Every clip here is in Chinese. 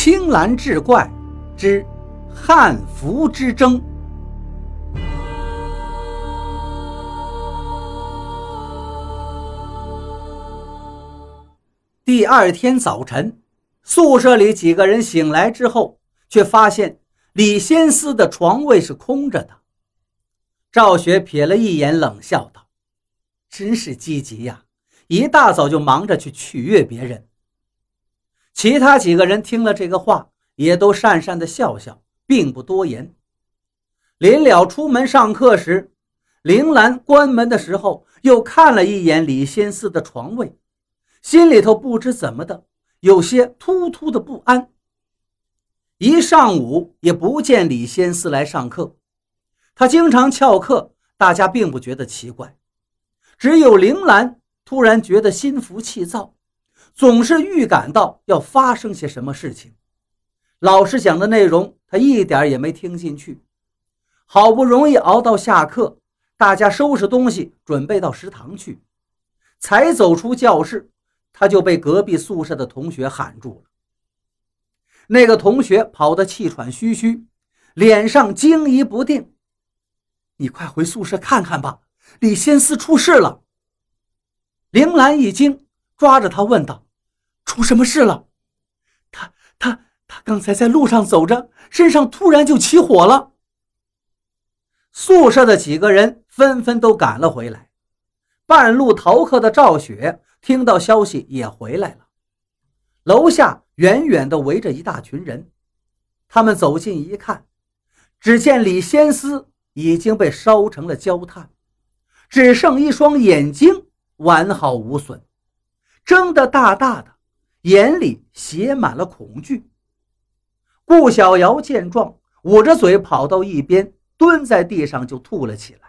青蓝志怪之汉服之争。第二天早晨，宿舍里几个人醒来之后，却发现李先思的床位是空着的。赵雪瞥了一眼，冷笑道：“真是积极呀，一大早就忙着去取悦别人。”其他几个人听了这个话，也都讪讪的笑笑，并不多言。临了出门上课时，铃兰关门的时候又看了一眼李仙思的床位。心里头不知怎么的，有些突突的不安。一上午也不见李仙思来上课，他经常翘课，大家并不觉得奇怪。只有铃兰突然觉得心浮气躁，总是预感到要发生些什么事情。老师讲的内容，他一点也没听进去。好不容易熬到下课，大家收拾东西准备到食堂去，才走出教室。他就被隔壁宿舍的同学喊住了。那个同学跑得气喘吁吁，脸上惊疑不定。你快回宿舍看看吧，李先思出事了。铃兰一惊，抓着他问道：“出什么事了？”他他他刚才在路上走着，身上突然就起火了。宿舍的几个人纷纷都赶了回来。半路逃课的赵雪。听到消息也回来了，楼下远远地围着一大群人。他们走近一看，只见李先思已经被烧成了焦炭，只剩一双眼睛完好无损，睁得大大的，眼里写满了恐惧。顾小瑶见状，捂着嘴跑到一边，蹲在地上就吐了起来。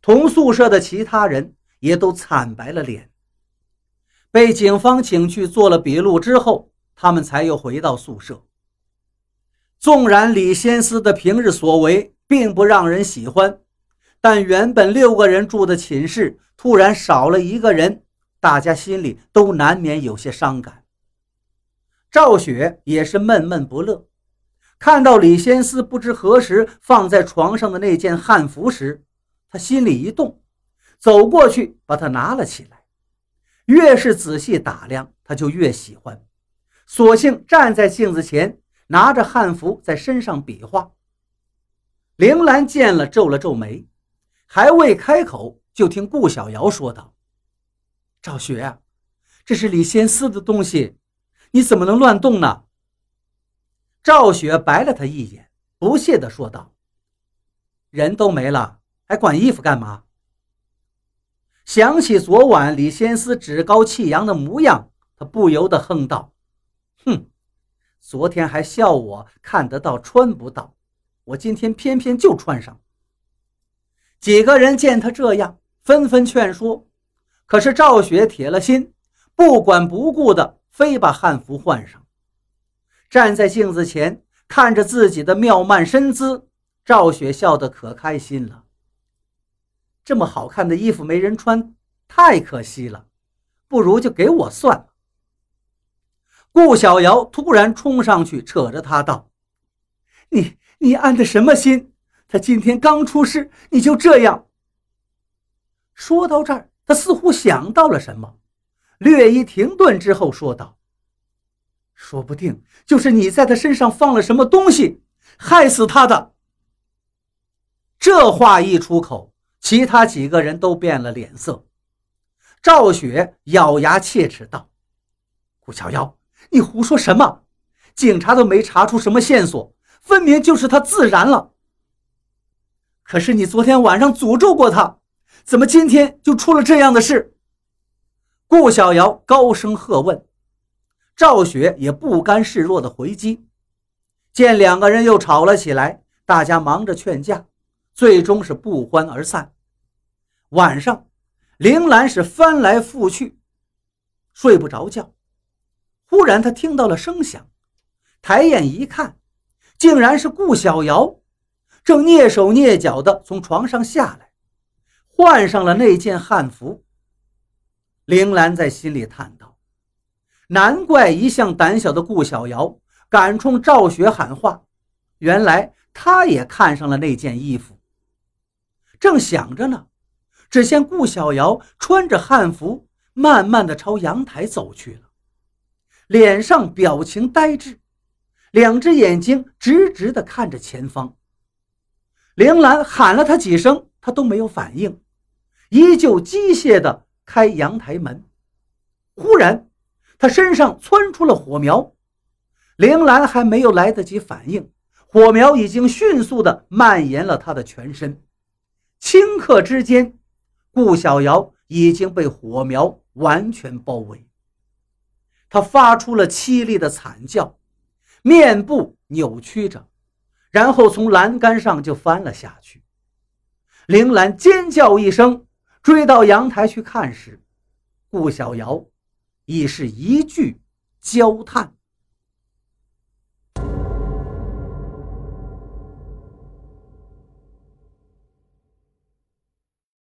同宿舍的其他人也都惨白了脸。被警方请去做了笔录之后，他们才又回到宿舍。纵然李先思的平日所为并不让人喜欢，但原本六个人住的寝室突然少了一个人，大家心里都难免有些伤感。赵雪也是闷闷不乐，看到李先思不知何时放在床上的那件汉服时，他心里一动，走过去把它拿了起来。越是仔细打量，他就越喜欢，索性站在镜子前，拿着汉服在身上比划。铃兰见了，皱了皱眉，还未开口，就听顾小瑶说道：“赵雪，这是李先思的东西，你怎么能乱动呢？”赵雪白了他一眼，不屑地说道：“人都没了，还管衣服干嘛？”想起昨晚李先思趾高气扬的模样，他不由得哼道：“哼，昨天还笑我看得到穿不到，我今天偏偏就穿上。”几个人见他这样，纷纷劝说，可是赵雪铁了心，不管不顾的非把汉服换上。站在镜子前，看着自己的妙曼身姿，赵雪笑得可开心了。这么好看的衣服没人穿，太可惜了，不如就给我算了。顾小瑶突然冲上去，扯着他道：“你你安的什么心？他今天刚出事，你就这样。”说到这儿，他似乎想到了什么，略一停顿之后说道：“说不定就是你在他身上放了什么东西，害死他的。”这话一出口。其他几个人都变了脸色，赵雪咬牙切齿道：“顾小妖，你胡说什么？警察都没查出什么线索，分明就是他自燃了。可是你昨天晚上诅咒过他，怎么今天就出了这样的事？”顾小瑶高声喝问，赵雪也不甘示弱的回击。见两个人又吵了起来，大家忙着劝架。最终是不欢而散。晚上，铃兰是翻来覆去，睡不着觉。忽然，他听到了声响，抬眼一看，竟然是顾小瑶，正蹑手蹑脚地从床上下来，换上了那件汉服。铃兰在心里叹道：“难怪一向胆小的顾小瑶，敢冲赵雪喊话。原来她也看上了那件衣服。正想着呢，只见顾小瑶穿着汉服，慢慢的朝阳台走去了，脸上表情呆滞，两只眼睛直直的看着前方。铃兰喊了他几声，他都没有反应，依旧机械的开阳台门。忽然，他身上窜出了火苗，铃兰还没有来得及反应，火苗已经迅速的蔓延了他的全身。顷刻之间，顾小瑶已经被火苗完全包围，他发出了凄厉的惨叫，面部扭曲着，然后从栏杆上就翻了下去。铃兰尖叫一声，追到阳台去看时，顾小瑶。已是一句焦炭。